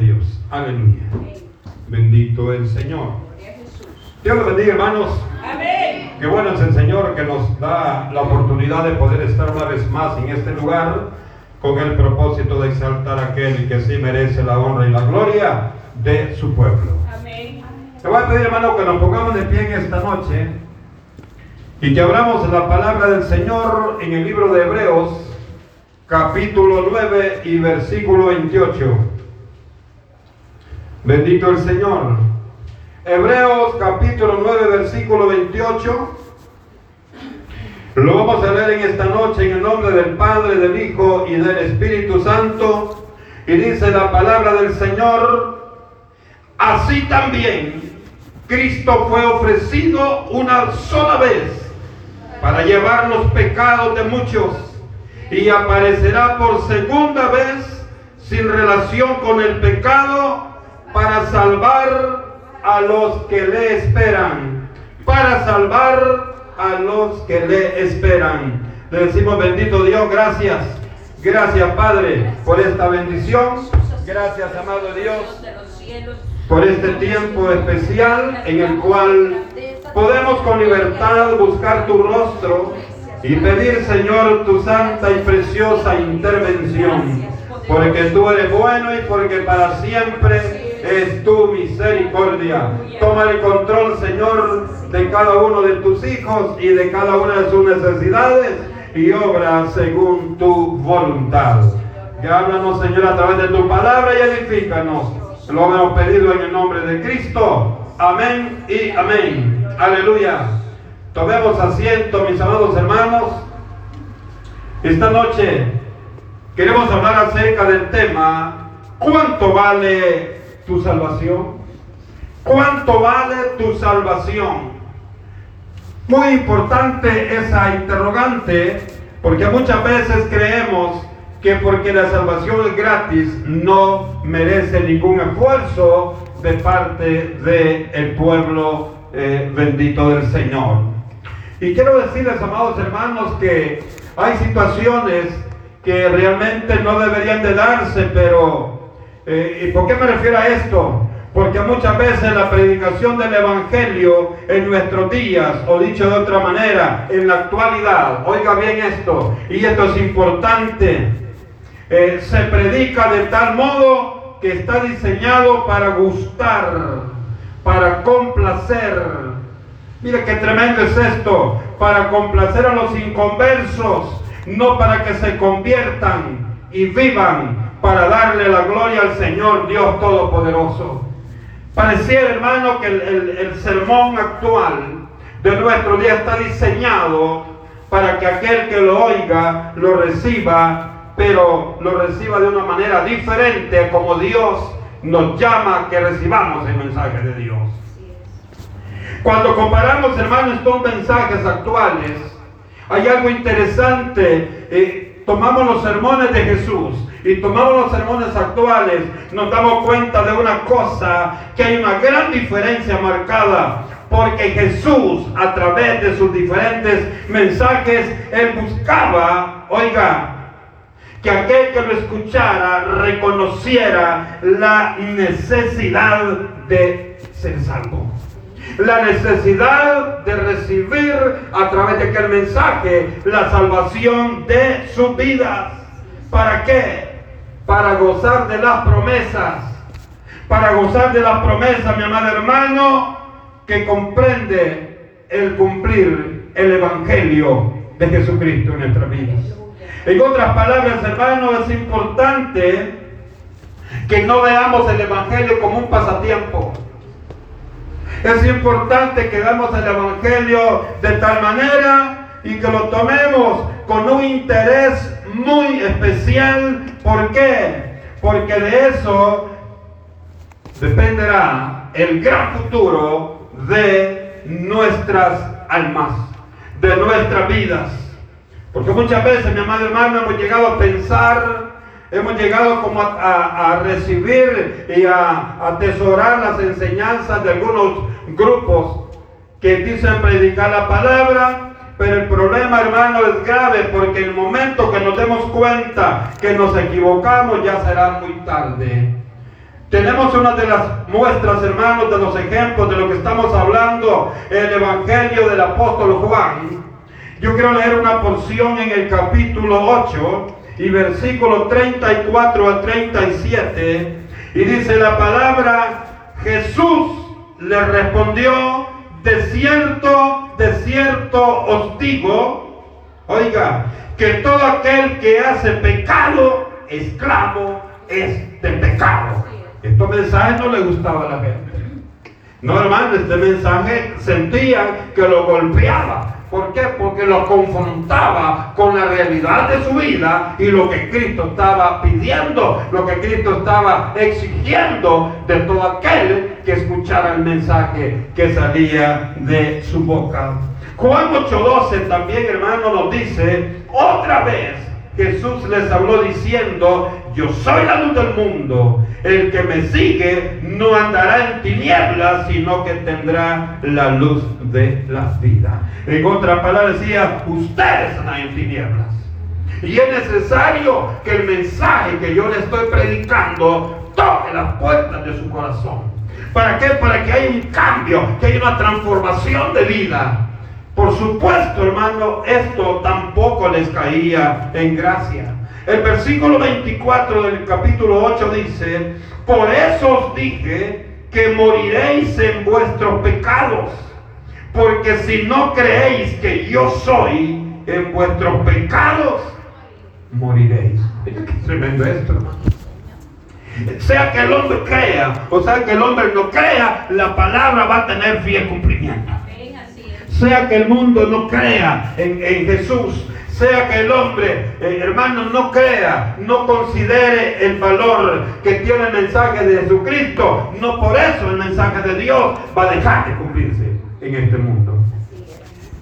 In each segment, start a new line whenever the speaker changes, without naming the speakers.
Dios. Aleluya. Bendito el Señor. Dios los bendiga, hermanos.
Amén.
Qué bueno es el Señor que nos da la oportunidad de poder estar una vez más en este lugar con el propósito de exaltar a aquel que sí merece la honra y la gloria de su pueblo.
Amén.
Te voy a pedir, hermano, que nos pongamos de pie en esta noche y que abramos la palabra del Señor en el libro de Hebreos, capítulo 9 y versículo 28. Bendito el Señor. Hebreos capítulo 9, versículo 28. Lo vamos a leer en esta noche en el nombre del Padre, del Hijo y del Espíritu Santo. Y dice la palabra del Señor, así también Cristo fue ofrecido una sola vez para llevar los pecados de muchos y aparecerá por segunda vez sin relación con el pecado para salvar a los que le esperan, para salvar a los que le esperan. Le decimos bendito Dios, gracias. Gracias Padre por esta bendición. Gracias amado Dios por este tiempo especial en el cual podemos con libertad buscar tu rostro y pedir Señor tu santa y preciosa intervención. Porque tú eres bueno y porque para siempre es tu misericordia. Toma el control, Señor, de cada uno de tus hijos y de cada una de sus necesidades y obra según tu voluntad. Que háblanos, Señor, a través de tu palabra y edifícanos. Lo hemos pedido en el nombre de Cristo. Amén y amén. Aleluya. Tomemos asiento, mis amados hermanos. Esta noche queremos hablar acerca del tema, ¿cuánto vale tu salvación? ¿Cuánto vale tu salvación? Muy importante esa interrogante porque muchas veces creemos que porque la salvación es gratis no merece ningún esfuerzo de parte del el pueblo eh, bendito del Señor. Y quiero decirles, amados hermanos, que hay situaciones que realmente no deberían de darse, pero eh, ¿Y por qué me refiero a esto? Porque muchas veces la predicación del Evangelio en nuestros días, o dicho de otra manera, en la actualidad, oiga bien esto, y esto es importante, eh, se predica de tal modo que está diseñado para gustar, para complacer. Mire qué tremendo es esto, para complacer a los inconversos, no para que se conviertan y vivan para darle la gloria al Señor Dios Todopoderoso. Pareciera, hermano, que el, sermón actual de nuestro día está diseñado para que aquel que lo oiga lo reciba, pero lo reciba de una manera diferente como Dios nos llama que recibamos el mensaje de Dios. Cuando comparamos, hermanos, estos mensajes actuales, hay algo interesante. Eh, tomamos los sermones de Jesús y tomamos los sermones actuales, nos damos cuenta de una cosa, que hay una gran diferencia marcada. Porque Jesús, a través de sus diferentes mensajes, Él buscaba, oiga, que aquel que lo escuchara reconociera la necesidad de ser salvo. La necesidad de recibir a través de aquel mensaje la salvación de su vida. ¿Para qué? para gozar de las promesas, para gozar de las promesas, mi amado hermano, que comprende el cumplir el Evangelio de Jesucristo en nuestras vidas. En otras palabras, hermano, es importante que no veamos el Evangelio como un pasatiempo. Es importante que veamos el Evangelio de tal manera y que lo tomemos con un interés muy especial. ¿Por qué? Porque de eso dependerá el gran futuro de nuestras almas, de nuestras vidas. Porque muchas veces, mi amado hermano, hemos llegado a pensar, hemos llegado como a, recibir y a atesorar las enseñanzas de algunos grupos que dicen predicar la palabra, pero el problema, hermano, es grave porque el momento que nos demos cuenta que nos equivocamos ya será muy tarde. Tenemos una de las muestras, hermanos, de los ejemplos de lo que estamos hablando, el Evangelio del apóstol Juan. Yo quiero leer una porción en el capítulo 8 y versículo 34 a 37. Y dice la palabra, Jesús le respondió, de cierto, de cierto os digo, oiga, que todo aquel que hace pecado, esclavo, es de pecado. Estos mensajes no le gustaba a la gente. No, hermano, este mensaje sentían que lo golpeaba. ¿Por qué? Porque lo confrontaba con la realidad de su vida y lo que Cristo estaba pidiendo, lo que Cristo estaba exigiendo de todo aquel que escuchara el mensaje que salía de su boca. Juan 8:12 también, hermano, nos dice, otra vez Jesús les habló diciendo, yo soy la luz del mundo, el que me sigue no andará en tinieblas, sino que tendrá la luz de la vida. En otra palabra decía, ustedes andan en tinieblas. Y es necesario que el mensaje que yo le estoy predicando toque las puertas de su corazón. ¿Para qué? Para que haya un cambio, que haya una transformación de vida. Por supuesto, hermano, esto tampoco les caía en gracia. El versículo 24 del capítulo 8 dice, por eso os dije que moriréis en vuestros pecados, porque si no creéis que yo soy en vuestros pecados, moriréis. Mira qué tremendo esto, hermano. Sea que el hombre crea o sea que el hombre no crea, la palabra va a tener fiel cumplimiento sea que el mundo no crea en, Jesús, sea que el hombre, eh, hermano, no crea, no considere el valor que tiene el mensaje de Jesucristo, no por eso el mensaje de Dios va a dejar de cumplirse en este mundo.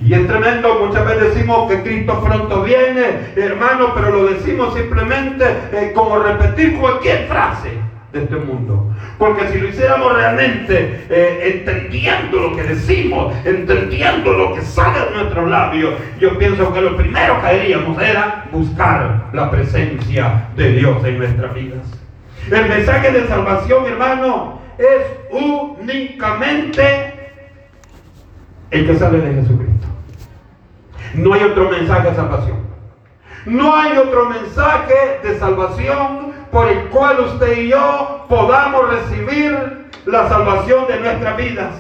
Y es tremendo, muchas veces decimos que Cristo pronto viene, hermano, pero lo decimos simplemente eh, como repetir cualquier frase este mundo. Porque si lo hiciéramos realmente eh, entendiendo lo que decimos, entendiendo lo que sale de nuestros labios, yo pienso que lo primero que haríamos era buscar la presencia de Dios en nuestras vidas. El mensaje de salvación, hermano, es únicamente el que sale de Jesucristo. No hay otro mensaje de salvación. No hay otro mensaje de salvación por el cual usted y yo podamos recibir la salvación de nuestras vidas.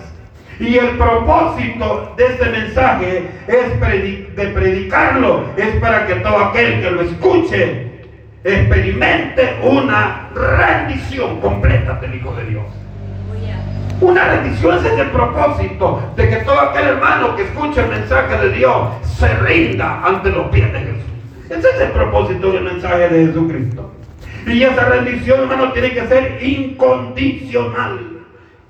Y el propósito de este mensaje es de predicarlo, es para que todo aquel que lo escuche experimente una rendición completa del Hijo de Dios. Una rendición es el propósito de que todo aquel hermano que escuche el mensaje de Dios se rinda ante los pies de Jesús. Ese es el propósito del mensaje de Jesucristo. Y esa rendición, hermano, tiene que ser incondicional.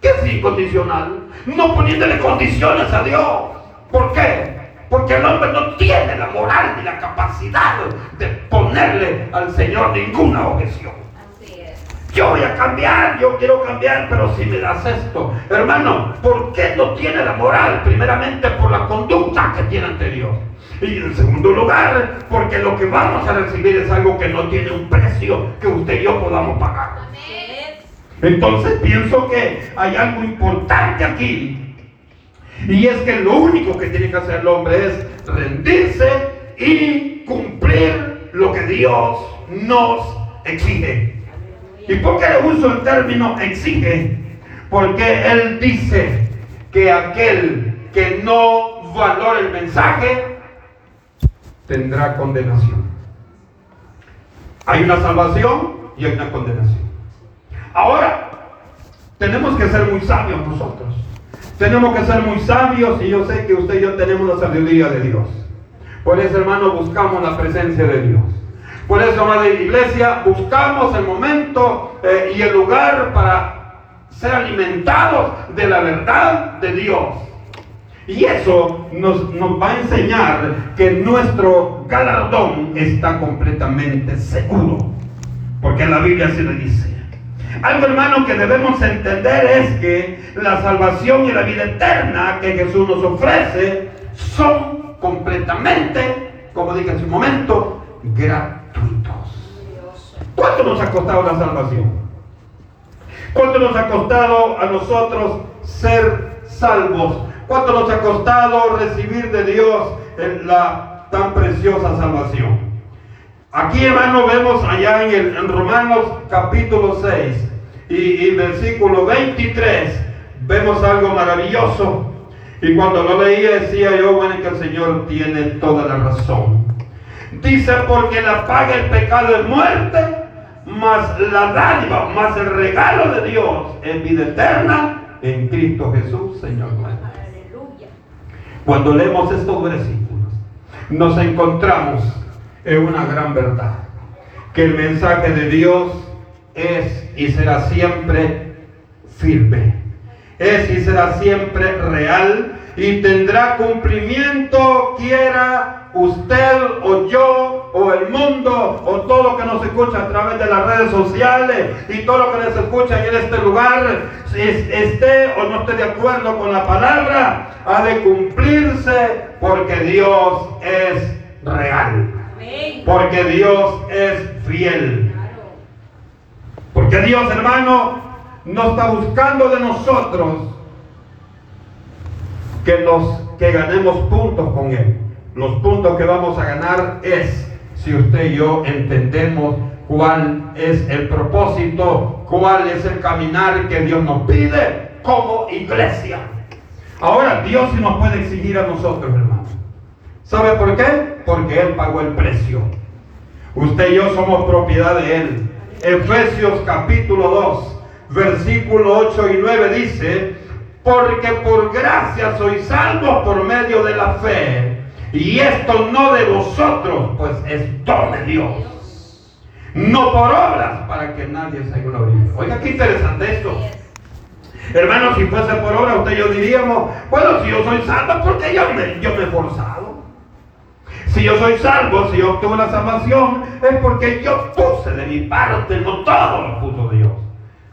¿Qué es incondicional? No poniéndole condiciones a Dios. ¿Por qué? Porque el hombre no tiene la moral ni la capacidad de ponerle al Señor ninguna objeción. Yo voy a cambiar, yo quiero cambiar, pero si me das esto. Hermano, ¿por qué no tiene la moral? Primeramente por la conducta que tiene ante Dios. Y en segundo lugar, porque lo que vamos a recibir es algo que no tiene un precio que usted y yo podamos pagar. Entonces pienso que hay algo importante aquí. Y es que lo único que tiene que hacer el hombre es rendirse y cumplir lo que Dios nos exige. ¿Y por qué uso el término exige? Porque Él dice que aquel que no valora el mensaje tendrá condenación. Hay una salvación y hay una condenación. Ahora, tenemos que ser muy sabios nosotros. Tenemos que ser muy sabios y yo sé que usted y yo tenemos la sabiduría de Dios. Por eso, hermano, buscamos la presencia de Dios. Por eso, madre iglesia, buscamos el momento eh, y el lugar para ser alimentados de la verdad de Dios. Y eso nos, va a enseñar que nuestro galardón está completamente seguro. Porque la Biblia se le dice. Algo hermano que debemos entender es que la salvación y la vida eterna que Jesús nos ofrece son completamente, como dije en su momento, gratuitos. ¿Cuánto nos ha costado la salvación? ¿Cuánto nos ha costado a nosotros ser salvos? ¿Cuánto nos ha costado recibir de Dios la tan preciosa salvación? Aquí, hermano, vemos allá en, el, Romanos capítulo 6 y, versículo 23, vemos algo maravilloso. Y cuando lo leía decía yo, bueno, que el Señor tiene toda la razón. Dice, porque la paga el pecado es muerte, más la dádiva, más el regalo de Dios en vida eterna en Cristo Jesús, Señor Cuando leemos estos versículos, nos encontramos en una gran verdad, que el mensaje de Dios es y será siempre firme, es y será siempre real y tendrá cumplimiento quiera usted o yo o el mundo o todo lo que nos escucha a través de las redes sociales y todo lo que nos escucha en este lugar, si esté o no esté de acuerdo con la palabra, ha de cumplirse porque Dios es real. Porque Dios es fiel. Porque Dios, hermano, no está buscando de nosotros que, nos, que ganemos puntos con Él. Los puntos que vamos a ganar es si usted y yo entendemos cuál es el propósito, cuál es el caminar que Dios nos pide como iglesia. Ahora, Dios sí nos puede exigir a nosotros, hermano. ¿Sabe por qué? Porque Él pagó el precio. Usted y yo somos propiedad de Él. Efesios capítulo 2, versículo 8 y 9 dice, porque por gracia sois salvos por medio de la fe. Y esto no de vosotros, pues es don de Dios. No por obras para que nadie se gloríe. Oiga, qué interesante esto. Hermano, si fuese por obra, usted y yo diríamos, bueno, si yo soy salvo, porque yo me, yo me he forzado. Si yo soy salvo, si yo obtuve la salvación, es porque yo puse de mi parte, no todo lo puso Dios.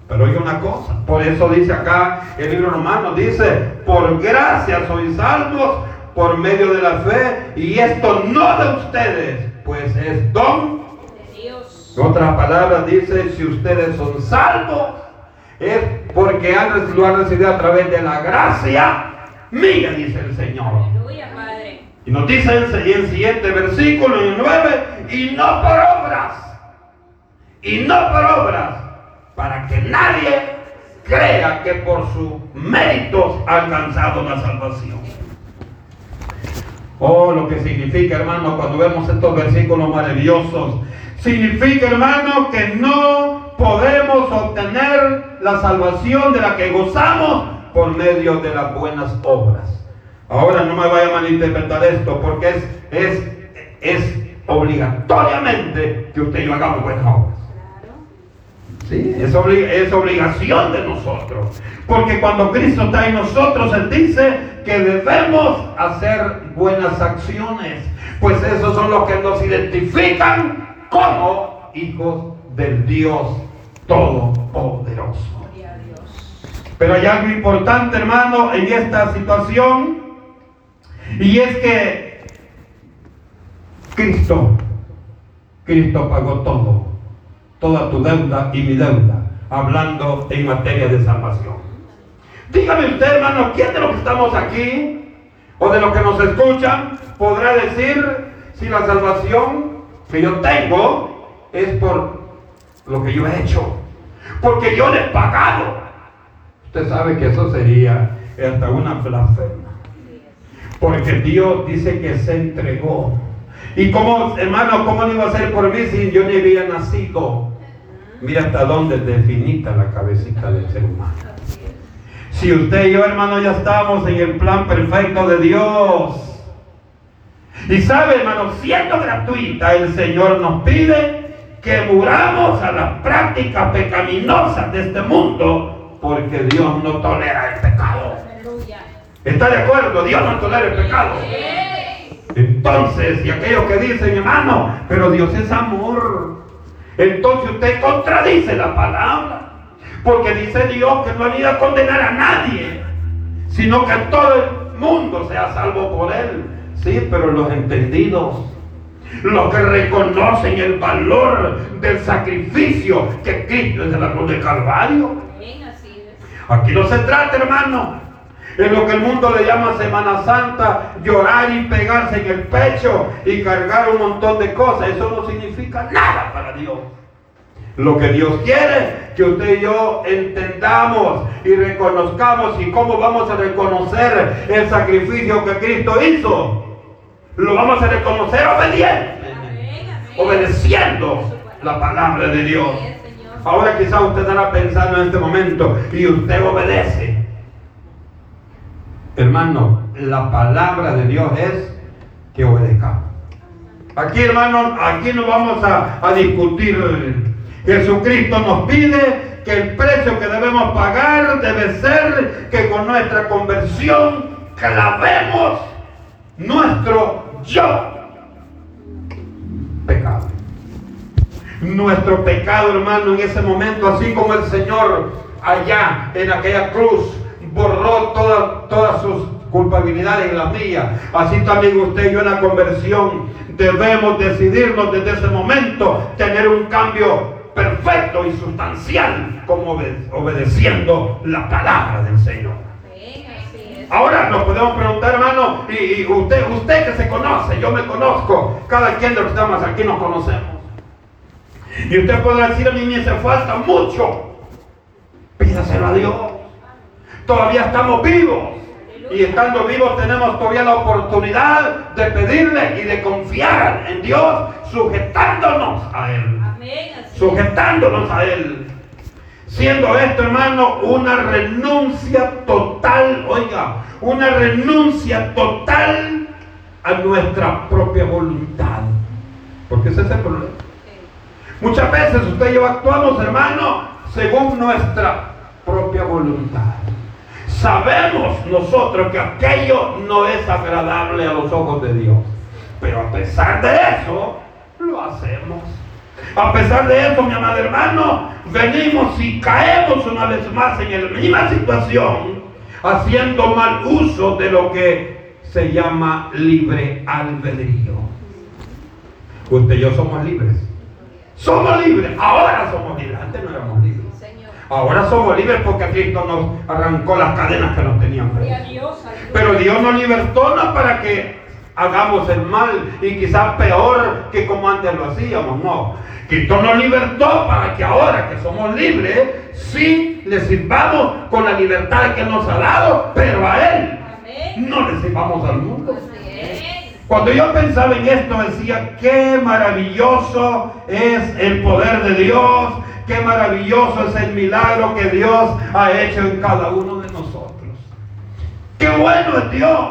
Pero oiga una cosa, por eso dice acá el libro romano, dice, por gracia sois salvos por medio de la fe, y esto no de ustedes, pues es don de Dios. Otras palabras dice, si ustedes son salvos, es porque han, lo han recibido a través de la gracia mía, dice el Señor. Aleluya, Padre. Y nos dice en el siguiente versículo, en el 9, y no por obras, y no por obras, para que nadie crea que por sus méritos ha alcanzado la salvación. Oh, lo que significa, hermano, cuando vemos estos versículos maravillosos. Significa, hermano, que no podemos obtener la salvación de la que gozamos por medio de las buenas obras. Ahora no me vaya a malinterpretar esto, porque es, es, es obligatoriamente que usted y yo hagamos buenas obras. ¿Sí? Es, es obligación de nosotros. Porque cuando Cristo está en nosotros, Él dice que debemos hacer buenas acciones. Pues esos son los que nos identifican como hijos del Dios Todopoderoso. Pero hay algo importante, hermano, en esta situación. Y es que Cristo, Cristo pagó todo toda tu deuda y mi deuda, hablando en materia de salvación. Dígame usted, hermano, ¿quién de los que estamos aquí o de los que nos escuchan podrá decir si la salvación que yo tengo es por lo que yo he hecho? Porque yo le he pagado. Usted sabe que eso sería hasta una blasfema. Porque Dios dice que se entregó y como, hermano, ¿cómo no iba a ser por mí si yo ni había nacido? Mira hasta dónde es definita la cabecita del ser humano. Si usted y yo, hermano, ya estamos en el plan perfecto de Dios. Y sabe, hermano, siendo gratuita, el Señor nos pide que muramos a las prácticas pecaminosas de este mundo, porque Dios no tolera el pecado. ¿Está de acuerdo? Dios no tolera el pecado. Entonces, y aquellos que dicen, hermano, pero Dios es amor. Entonces usted contradice la palabra. Porque dice Dios que no ha venido a condenar a nadie, sino que todo el mundo sea salvo por él. Sí, pero los entendidos, los que reconocen el valor del sacrificio que Cristo es el la cruz de Calvario, Aquí no se trata, hermano, en lo que el mundo le llama Semana Santa, llorar y pegarse en el pecho y cargar un montón de cosas. Eso no significa nada para Dios. Lo que Dios quiere que usted y yo entendamos y reconozcamos y cómo vamos a reconocer el sacrificio que Cristo hizo. Lo vamos a reconocer obediente, obedeciendo la palabra de Dios. Ahora quizás usted estará pensando en este momento y usted obedece. Hermano, la palabra de Dios es que obedezcamos. Aquí, hermano, aquí no vamos a, a discutir Jesucristo nos pide que el precio que debemos pagar debe ser que con nuestra conversión clavemos nuestro yo pecado. Nuestro pecado, hermano, en ese momento, así como el Señor allá en aquella cruz borró todas sus culpabilidades y las mías, así también usted y yo en la conversión debemos decidirnos desde ese momento tener un cambio perfecto y sustancial como obedeciendo la palabra del Señor. Ahora nos podemos preguntar, hermano, y, usted, usted que se conoce, yo me conozco, cada quien de los que estamos aquí nos conocemos. Y usted podrá decir, a mí me hace falta mucho. Pídaselo a Dios. Todavía estamos vivos. Y estando vivos tenemos todavía la oportunidad de pedirle y de confiar en Dios, sujetándonos a Él. Sujetándonos a Él. Siendo esto, hermano, una renuncia total, oiga, una renuncia total a nuestra propia voluntad. Porque ese es el problema. Muchas veces usted y yo actuamos, hermano, según nuestra propia voluntad. Sabemos nosotros que aquello no es agradable a los ojos de Dios. Pero a pesar de eso, lo hacemos. A pesar de eso, mi amado hermano, venimos y caemos una vez más en la misma situación, haciendo mal uso de lo que se llama libre albedrío. Usted y yo somos libres. Somos libres. Ahora somos libres. Antes no éramos libres. Ahora somos libres porque Cristo nos arrancó las cadenas que nos tenían Pero Dios nos libertó no para que hagamos el mal y quizás peor que como antes lo hacíamos, no. Cristo nos libertó para que ahora que somos libres, sí le sirvamos con la libertad que nos ha dado, pero a Él no le sirvamos al mundo. Cuando yo pensaba en esto decía, qué maravilloso es el poder de Dios, qué maravilloso es el milagro que Dios ha hecho en cada uno de nosotros. Qué bueno es Dios.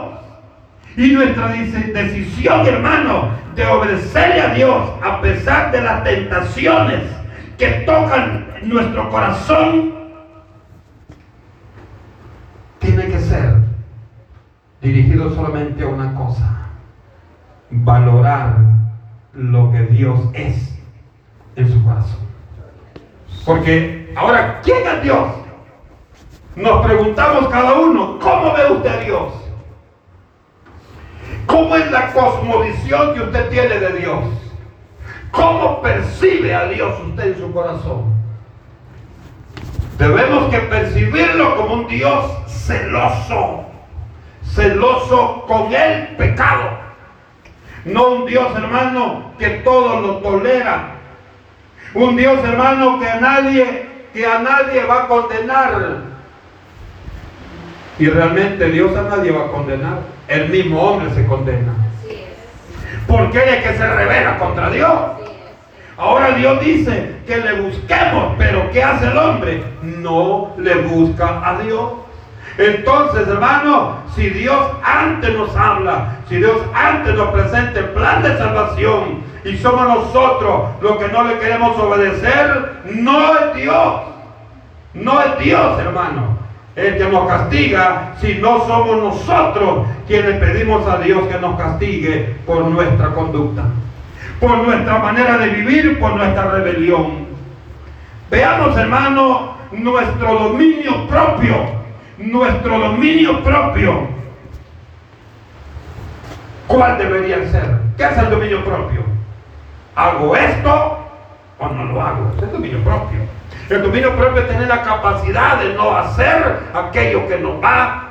Y nuestra decisión, hermano, de obedecerle a Dios a pesar de las tentaciones que tocan nuestro corazón, tiene que ser dirigido solamente a una cosa valorar lo que Dios es en su corazón. Porque ahora, ¿quién es Dios? Nos preguntamos cada uno, ¿cómo ve usted a Dios? ¿Cómo es la cosmovisión que usted tiene de Dios? ¿Cómo percibe a Dios usted en su corazón? Debemos que percibirlo como un Dios celoso, celoso con el pecado. No un Dios, hermano, que todo lo tolera. Un Dios, hermano, que a nadie, que a nadie va a condenar. Y realmente Dios a nadie va a condenar. El mismo hombre se condena. Porque él es que se revela contra Dios. Ahora Dios dice que le busquemos, pero ¿qué hace el hombre? No le busca a Dios. Entonces, hermano, si Dios antes nos habla, si Dios antes nos presenta el plan de salvación y somos nosotros los que no le queremos obedecer, no es Dios. No es Dios, hermano. El que nos castiga si no somos nosotros quienes pedimos a Dios que nos castigue por nuestra conducta, por nuestra manera de vivir, por nuestra rebelión. Veamos, hermano, nuestro dominio propio nuestro dominio propio. ¿Cuál debería ser? ¿Qué es el dominio propio? ¿Hago esto o no lo hago. es el dominio propio. El dominio propio es tener la capacidad de no hacer aquello que nos va a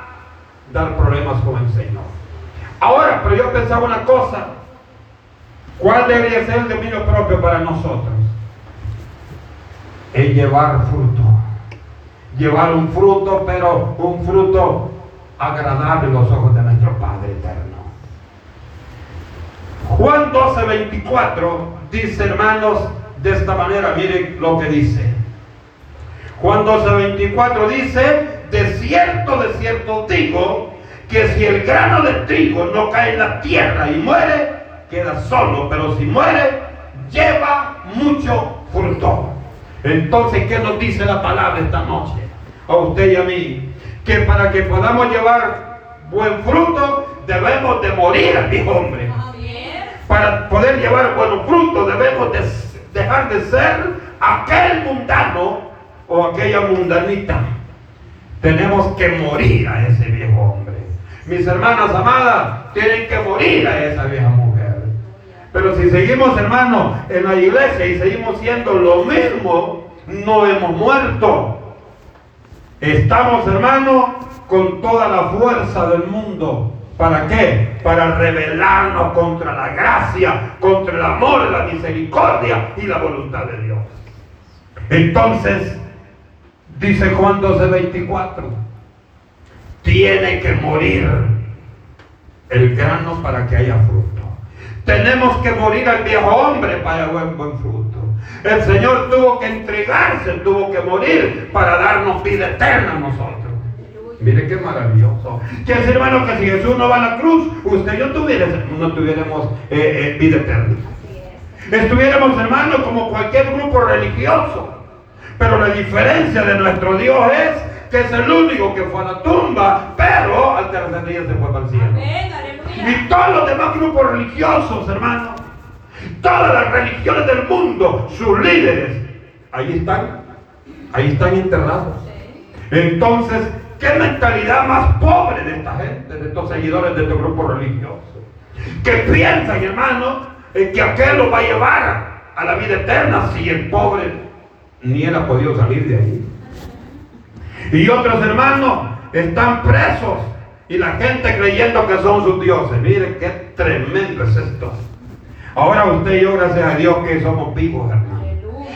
dar problemas con el Señor. Ahora, pero yo pensaba una cosa. ¿Cuál debería ser el dominio propio para nosotros? Es llevar fruto. Llevar un fruto, pero un fruto agradable en los ojos de nuestro Padre eterno. Juan 12, 24 dice, hermanos, de esta manera, miren lo que dice. Juan 12, 24 dice, de cierto, de cierto digo, que si el grano de trigo no cae en la tierra y muere, queda solo, pero si muere, lleva mucho fruto. Entonces, ¿qué nos dice la palabra esta noche? A usted y a mí. Que para que podamos llevar buen fruto, debemos de morir viejo hombre. Para poder llevar buen fruto, debemos de dejar de ser aquel mundano o aquella mundanita. Tenemos que morir a ese viejo hombre. Mis hermanas amadas tienen que morir a esa vieja mujer. Pero si seguimos, hermanos, en la iglesia y seguimos siendo lo mismo, no hemos muerto. Estamos, hermanos, con toda la fuerza del mundo. ¿Para qué? Para rebelarnos contra la gracia, contra el amor, la misericordia y la voluntad de Dios. Entonces, dice Juan 12, 24, tiene que morir el grano para que haya fruto. Tenemos que morir al viejo hombre para buen, buen fruto. El Señor tuvo que entregarse, tuvo que morir para darnos vida eterna a nosotros. Mire qué maravilloso. Quiere decir, hermano, que si Jesús no va a la cruz, usted y yo no tuviéramos eh, eh, vida eterna. Estuviéramos, hermanos, como cualquier grupo religioso. Pero la diferencia de nuestro Dios es que es el único que fue a la tumba, pero al tercer día se fue para el cielo. y todos los demás grupos religiosos, hermanos, todas las religiones del mundo, sus líderes, ahí están, ahí están enterrados. Entonces, ¿qué mentalidad más pobre de esta gente, de estos seguidores de este grupo religioso? Que piensan, hermano, que aquel lo va a llevar a la vida eterna si el pobre ni él ha podido salir de ahí. Y otros hermanos están presos y la gente creyendo que son sus dioses. Miren qué tremendo es esto. Ahora usted y yo, gracias a Dios, que somos vivos, hermano.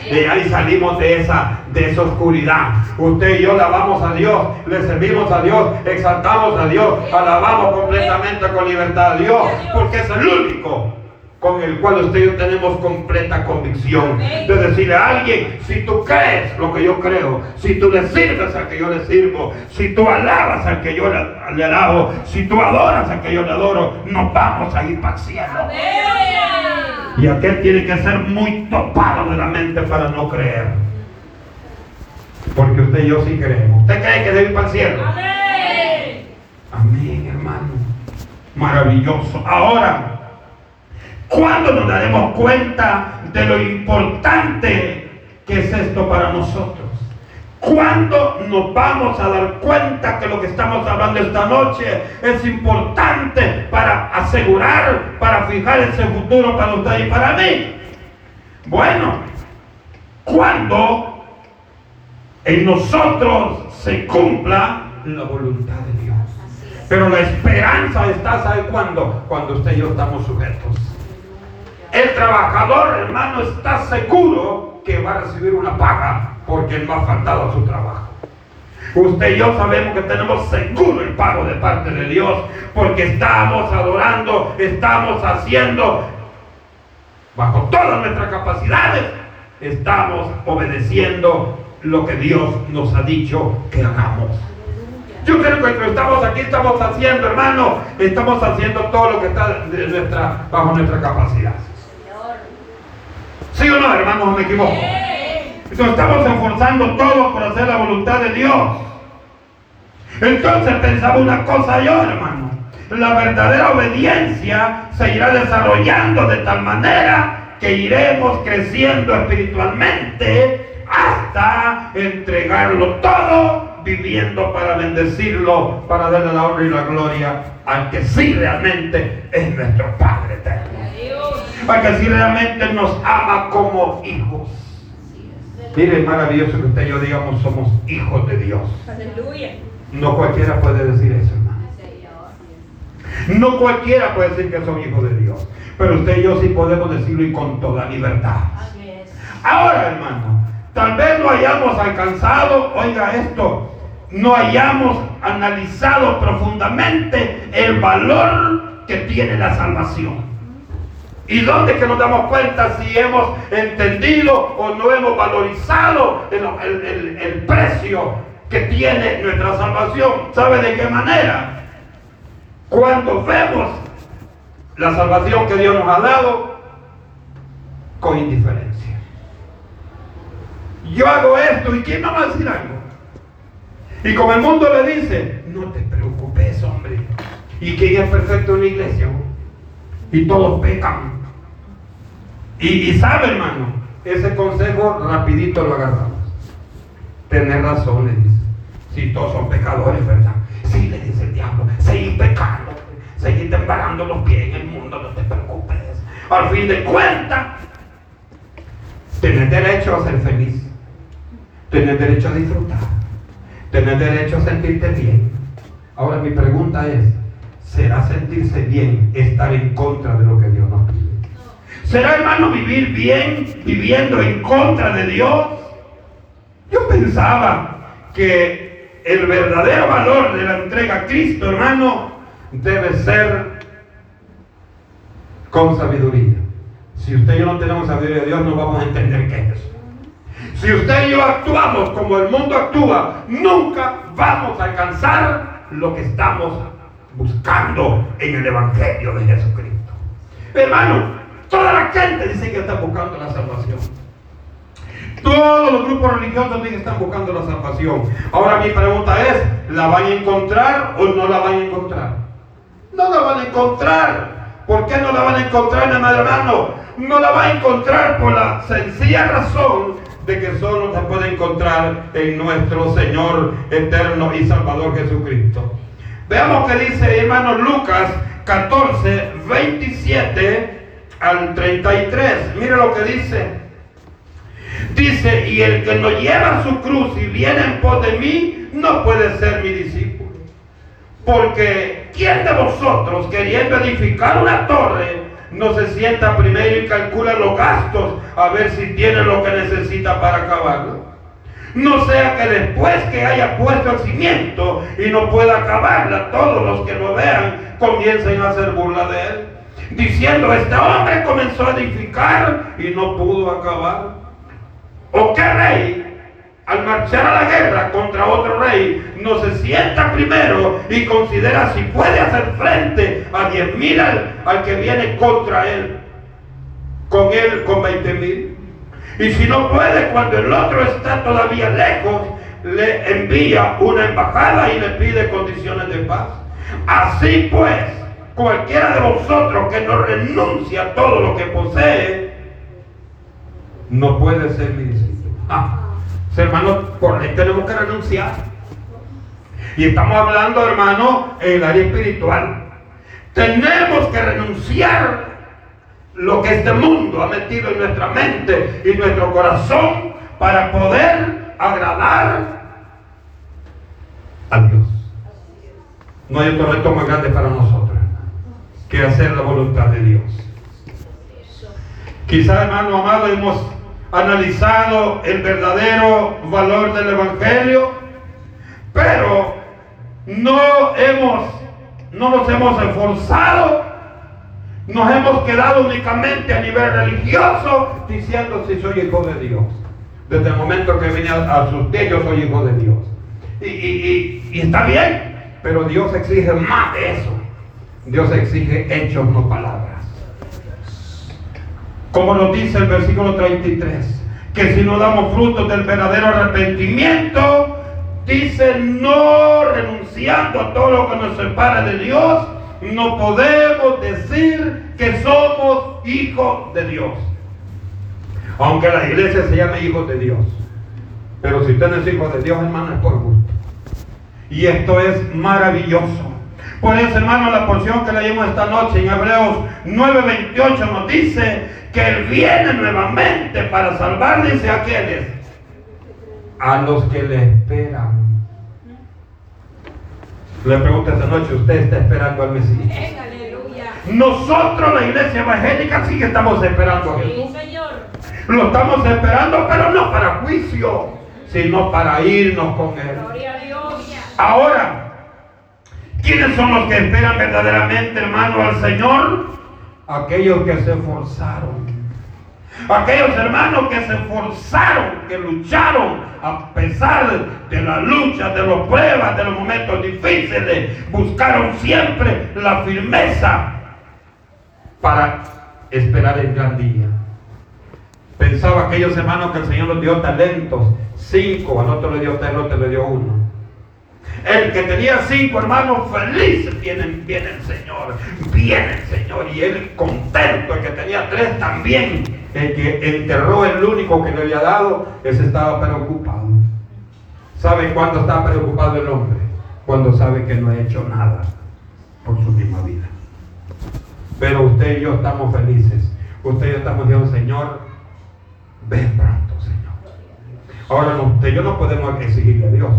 Y ahí salimos de esa, de esa oscuridad. Usted y yo alabamos a Dios, le servimos a Dios, exaltamos a Dios, alabamos completamente con libertad a Dios, porque es el único con el cual usted y yo tenemos completa convicción de decirle a alguien, si tú crees lo que yo creo, si tú le sirves al que yo le sirvo, si tú alabas al que yo le, alabo, si tú adoras al que yo le adoro, nos vamos a ir para. Y aquel tiene que ser muy topado de la mente para no creer. Porque usted y yo sí creemos. ¿Usted cree que debe ir para el cielo? Amén. Amén, hermano. Maravilloso. Ahora, ¿Cuándo nos daremos cuenta de lo importante que es esto para nosotros? ¿Cuándo nos vamos a dar cuenta que lo que estamos hablando esta noche es importante para asegurar, para fijar ese futuro para usted y para mí? Bueno, cuando en nosotros se cumpla la voluntad de Dios. Pero la esperanza está, ¿sabe cuándo? Cuando usted y yo estamos sujetos. El trabajador, hermano, está seguro que va a recibir una paga porque no ha faltado a su trabajo. Usted y yo sabemos que tenemos seguro el pago de parte de Dios porque estamos adorando, estamos haciendo bajo todas nuestras capacidades, estamos obedeciendo lo que Dios nos ha dicho que hagamos. Yo creo que estamos aquí, estamos haciendo, hermano, estamos haciendo todo lo que está bajo nuestra capacidad. ¿Sí o no, hermanos? me equivoco? Entonces estamos esforzando todos por hacer la voluntad de Dios. Entonces pensaba una cosa yo, hermano. La verdadera obediencia se irá desarrollando de tal manera que iremos creciendo espiritualmente hasta entregarlo todo, viviendo para bendecirlo, para darle la honra y la gloria al que sí realmente es nuestro Padre eterno para que si realmente nos ama como hijos. Mire, es maravilloso que usted y yo digamos somos hijos de Dios.
Aleluya.
No cualquiera puede decir eso, hermano. No cualquiera puede decir que son hijos de Dios. Pero usted y yo sí podemos decirlo y con toda libertad. Ahora, hermano, tal vez no hayamos alcanzado, oiga esto, no hayamos analizado profundamente el valor que tiene la salvación. ¿Y dónde que nos damos cuenta si hemos entendido o no hemos valorizado el, el precio que tiene nuestra salvación? ¿Sabe de qué manera? Cuando vemos la salvación que Dios nos ha dado con indiferencia. Yo hago esto y ¿quién me va a decir algo? Y como el mundo le dice, no te preocupes, hombre. ¿Y quién es perfecto en la iglesia? Y todos pecan. Y, sabe, hermano, ese consejo rapidito lo agarramos. Tener razón, le dice. Si todos son pecadores, ¿verdad? Sí, le dice el diablo, seguir pecando, seguir embarando los pies en el mundo, no te preocupes. Al fin de cuentas, tener derecho a ser feliz, tener derecho a disfrutar, tener derecho a sentirte bien. Ahora mi pregunta es, ¿será sentirse bien estar en contra de lo que Dios nos pide? ¿Será, hermano, vivir bien viviendo en contra de Dios? Yo pensaba que el verdadero valor de la entrega a Cristo, hermano, debe ser con sabiduría. Si usted y yo no tenemos sabiduría de Dios, no vamos a entender qué es. Si usted y yo actuamos como el mundo actúa, nunca vamos a alcanzar lo que estamos buscando en el Evangelio de Jesucristo. Hermano, Toda la gente dice que está buscando la salvación. Todos los grupos religiosos también están buscando la salvación. Ahora mi pregunta es, ¿la van a encontrar o no la van a encontrar? No la van a encontrar. ¿Por qué no la van a encontrar, hermano? No la van a encontrar por la sencilla razón de que solo se puede encontrar en nuestro Señor eterno y Salvador Jesucristo. Veamos que dice, hermano Lucas 14, 27 al 33. Mire lo que dice. Dice, y el que no lleva su cruz y viene en pos de mí, no puede ser mi discípulo. Porque ¿quién de vosotros, queriendo edificar una torre, no se sienta primero y calcula los gastos a ver si tiene lo que necesita para acabarlo? No sea que después que haya puesto el cimiento y no pueda acabarla, todos los que lo vean comiencen a hacer burla de él diciendo, este hombre comenzó a edificar y no pudo acabar. ¿O qué rey, al marchar a la guerra contra otro rey, no se sienta primero y considera si puede hacer frente a diez mil al, que viene contra él, con él con veinte mil? Y si no puede, cuando el otro está todavía lejos, le envía una embajada y le pide condiciones de paz. Así pues, cualquiera de vosotros que no renuncia a todo lo que posee, no puede ser mi discípulo. Ah, hermano, por ahí tenemos que renunciar. Y estamos hablando, hermano, en el área espiritual. Tenemos que renunciar lo que este mundo ha metido en nuestra mente y nuestro corazón para poder agradar a Dios. No hay otro reto más grande para nosotros que hacer la voluntad de Dios. Quizá, hermano amado, hemos analizado el verdadero valor del Evangelio, pero no hemos, no nos hemos esforzado, nos hemos quedado únicamente a nivel religioso diciendo si soy hijo de Dios. Desde el momento que vine a, asusté, yo soy hijo de Dios. y está bien, pero Dios exige más de eso. Dios exige hechos, no palabras. Como nos dice el versículo 33, que si no damos frutos del verdadero arrepentimiento, dice no renunciando a todo lo que nos separa de Dios, no podemos decir que somos hijos de Dios. Aunque la iglesia se llame hijos de Dios. Pero si usted no es hijo de Dios, hermano, es por gusto. Y esto es maravilloso. Por eso, hermano, la porción que leímos esta noche en Hebreos 9:28 nos dice que Él viene nuevamente para salvar, dice a quienes, a los que le esperan. Le pregunto esta noche, ¿usted está esperando al Mesías? Nosotros, la iglesia evangélica, sí que estamos esperando a Jesús. Lo estamos esperando, pero no para juicio, sino para irnos con Él. Ahora, ¿quiénes son los que esperan verdaderamente, hermano, al Señor? Aquellos que se esforzaron. Aquellos hermanos que se esforzaron, que lucharon a pesar de la lucha, de las pruebas, de los momentos difíciles, buscaron siempre la firmeza para esperar el gran día. Pensaba aquellos hermanos que el Señor les dio talentos, cinco, al otro le dio tres, al otro le dio uno. El que tenía cinco hermanos felices, viene, viene el Señor, viene el Señor. Y él contento, el que tenía tres también, el que enterró el único que le había dado, ese estaba preocupado. ¿Sabe cuándo está preocupado el hombre? Cuando sabe que no ha hecho nada por su misma vida. Pero usted y yo estamos felices. Usted y yo estamos diciendo, Señor, ven pronto, Señor. Ahora, usted y yo no podemos exigirle a Dios.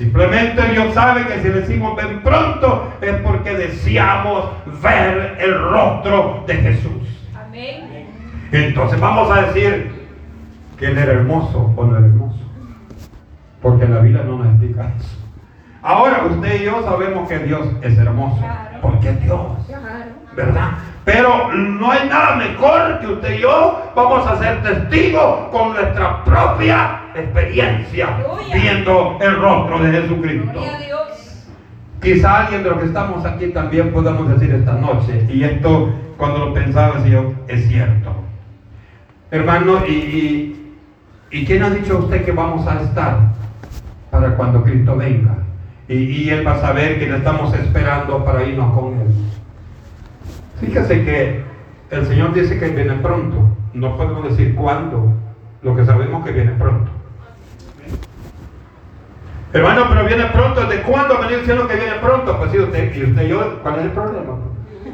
Simplemente Dios sabe que si decimos ven pronto es porque deseamos ver el rostro de Jesús. Amén. Entonces vamos a decir que Él era hermoso o no era hermoso. Porque la Biblia no nos explica eso. Ahora usted y yo sabemos que Dios es hermoso. Porque es Dios. ¿Verdad? Pero no hay nada mejor que usted y yo vamos a ser testigos con nuestra propia experiencia viendo el rostro de Jesucristo. Quizá alguien de los que estamos aquí también podamos decir esta noche, y esto cuando lo pensaba, yo, es cierto. Hermano, ¿y, y, quién ha dicho a usted que vamos a estar para cuando Cristo venga? Y, y Él va a saber que le estamos esperando para irnos con Él. Fíjese que el Señor dice que viene pronto. No podemos decir cuándo, lo que sabemos que viene pronto. Hermano, pero viene pronto. ¿De cuándo venir diciendo que viene pronto? Pues sí, usted y usted y yo, ¿cuál es el problema?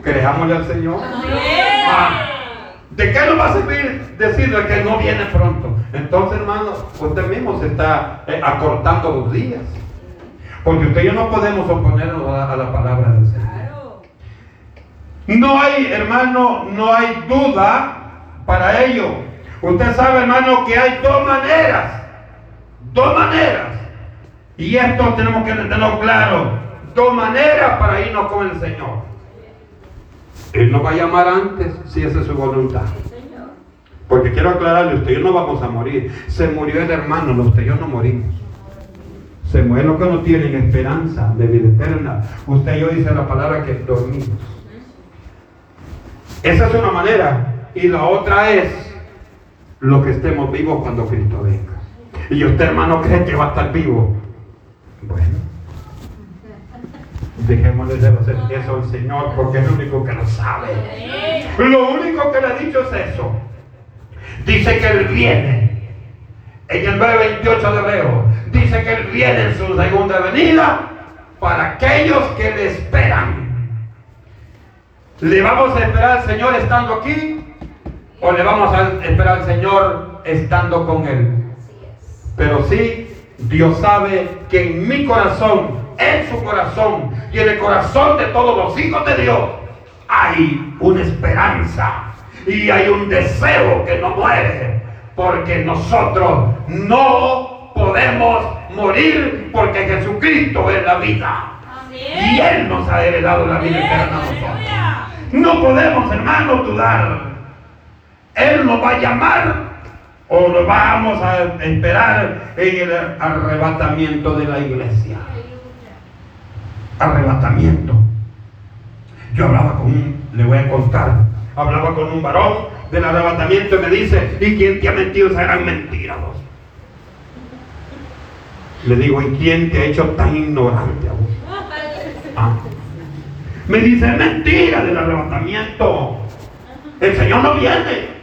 Creámosle al Señor. Ah, ¿De qué nos va a servir decirle que no viene pronto? Entonces, hermano, usted mismo se está eh, acortando los días. Porque usted y yo no podemos oponernos a la palabra del Señor. No hay, hermano, no hay duda para ello. Usted sabe, hermano, que hay dos maneras. Dos maneras. Y esto tenemos que tenerlo claro. Dos maneras para irnos con el Señor. Él nos va a llamar antes si esa es su voluntad. Porque quiero aclararle, usted y yo no vamos a morir. Se murió el hermano, usted y no morimos. Se mueren los que no tienen esperanza de vida eterna. Usted y yo dice la palabra que dormimos. Esa es una manera. Y la otra es lo que estemos vivos cuando Cristo venga. Y usted, hermano, cree que va a estar vivo. Bueno, dejémosle de hacer eso al Señor porque es el único que lo sabe. Lo único que le ha dicho es eso. Dice que Él viene. En el 928 de Leo. Dice que Él viene en su segunda venida para aquellos que le esperan. ¿Le vamos a esperar al Señor estando aquí? ¿O le vamos a esperar al Señor estando con Él? Pero sí, Dios sabe que en mi corazón, en su corazón y en el corazón de todos los hijos de Dios hay una esperanza y hay un deseo que no muere. Porque nosotros no podemos morir porque Jesucristo es la vida. Y Él nos ha heredado la vida eterna a nosotros. No podemos, hermanos, dudar. Él nos va a llamar o lo vamos a esperar en el arrebatamiento de la iglesia. Arrebatamiento. Yo hablaba con un, le voy a contar, hablaba con un varón del arrebatamiento y me dice, ¿y quién te ha mentido esa gran mentira vos? Le digo, ¿y quién te ha hecho tan ignorante a vos? Ah. Me dice, mentira del arrebatamiento. El Señor no viene.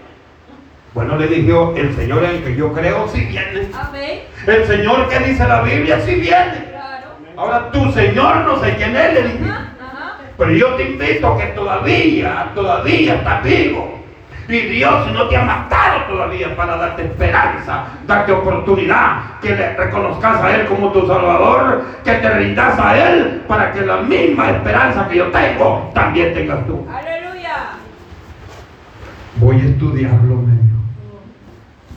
Bueno, le dijo, el Señor en el que yo creo sí viene. El Señor que dice la Biblia sí viene. Ahora tu Señor no sé quién es, le dije. Pero yo te invito que todavía, todavía estás vivo. Y Dios no te ha matado todavía para darte esperanza, darte oportunidad, que le reconozcas a Él como tu Salvador, que te rindas a Él para que la misma esperanza que yo tengo también tengas tú.
Aleluya.
Voy a estudiarlo.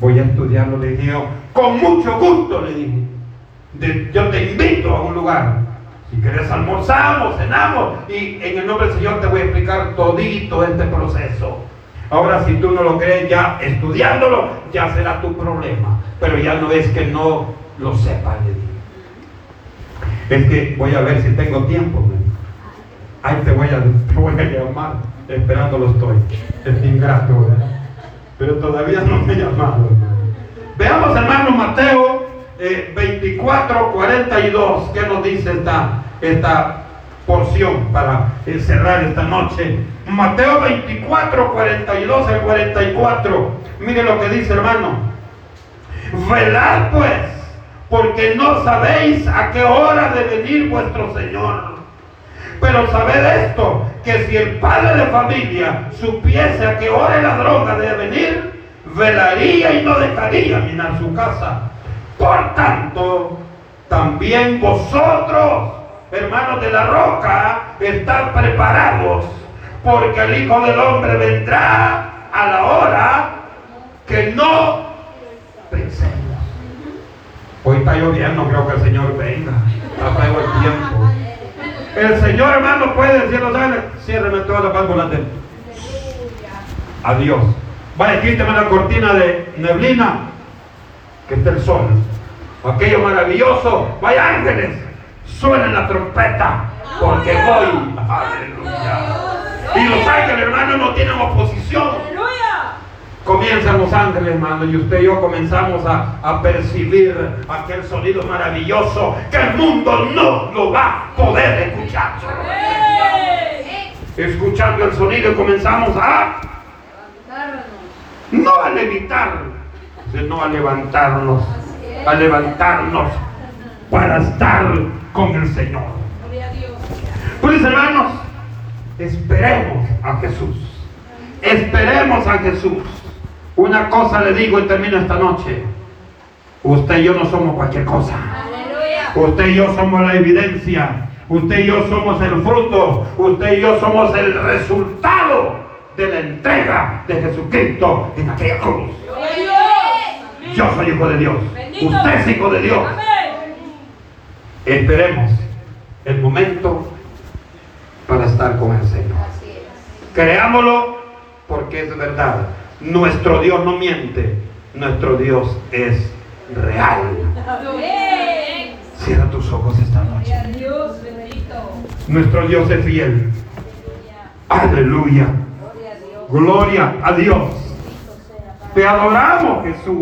Voy a estudiarlo, le dije yo. Con mucho gusto, le dije. Yo te invito a un lugar. Si quieres almorzamos, cenamos. Y en el nombre del Señor te voy a explicar todito este proceso. Ahora, si tú no lo crees, ya estudiándolo, ya será tu problema. Pero ya no es que no lo sepas, le dije. Es que voy a ver si tengo tiempo. Ahí te voy a, te voy a llamar. Esperándolo estoy. Es ingrato, ¿verdad? Pero todavía no me he llamado. Veamos, hermano Mateo eh, 24, 42. ¿Qué nos dice esta, esta porción para eh, cerrar esta noche? Mateo 24, 42 al 44. Mire lo que dice, hermano. Velad pues, porque no sabéis a qué hora de venir vuestro Señor. Pero sabed esto, que si el padre de familia supiese a qué hora el ladrón ha de venir, velaría y no dejaría minar su casa. Por tanto, también vosotros, hermanos de la roca, estad preparados, porque el Hijo del Hombre vendrá a la hora que no pensemos. Hoy está lloviendo, creo que el Señor venga. Feo el tiempo. El Señor, hermano, puede decirlo, ¿sabe? Ciérreme todas las válvulas de... Adiós. Vaya, quíteme la cortina de neblina, que está el sol. Aquello maravilloso. Vaya, ángeles, suenen la trompeta, porque voy. Aleluya. Y los ángeles, hermano, no tienen oposición. Comienzan los ángeles, hermano, y usted y yo comenzamos a, a percibir aquel sonido maravilloso que el mundo no lo va a poder escuchar. Escuchando el sonido comenzamos a, no a levitar, sino a levantarnos, a levantarnos para estar con el Señor. Pues hermanos, esperemos a Jesús. Esperemos a Jesús. Una cosa le digo y termino esta noche. Usted y yo no somos cualquier cosa.
Aleluya.
Usted y yo somos la evidencia. Usted y yo somos el fruto. Usted y yo somos el resultado de la entrega de Jesucristo en aquella cruz. Yo soy hijo de Dios.
Bendito.
Usted es hijo de Dios.
Amén.
Esperemos el momento para estar con el Señor. Creámoslo porque es verdad. Nuestro Dios no miente. Nuestro Dios es real. Cierra tus ojos esta noche. Nuestro Dios es fiel. Aleluya. Gloria a Dios. Te adoramos, Jesús.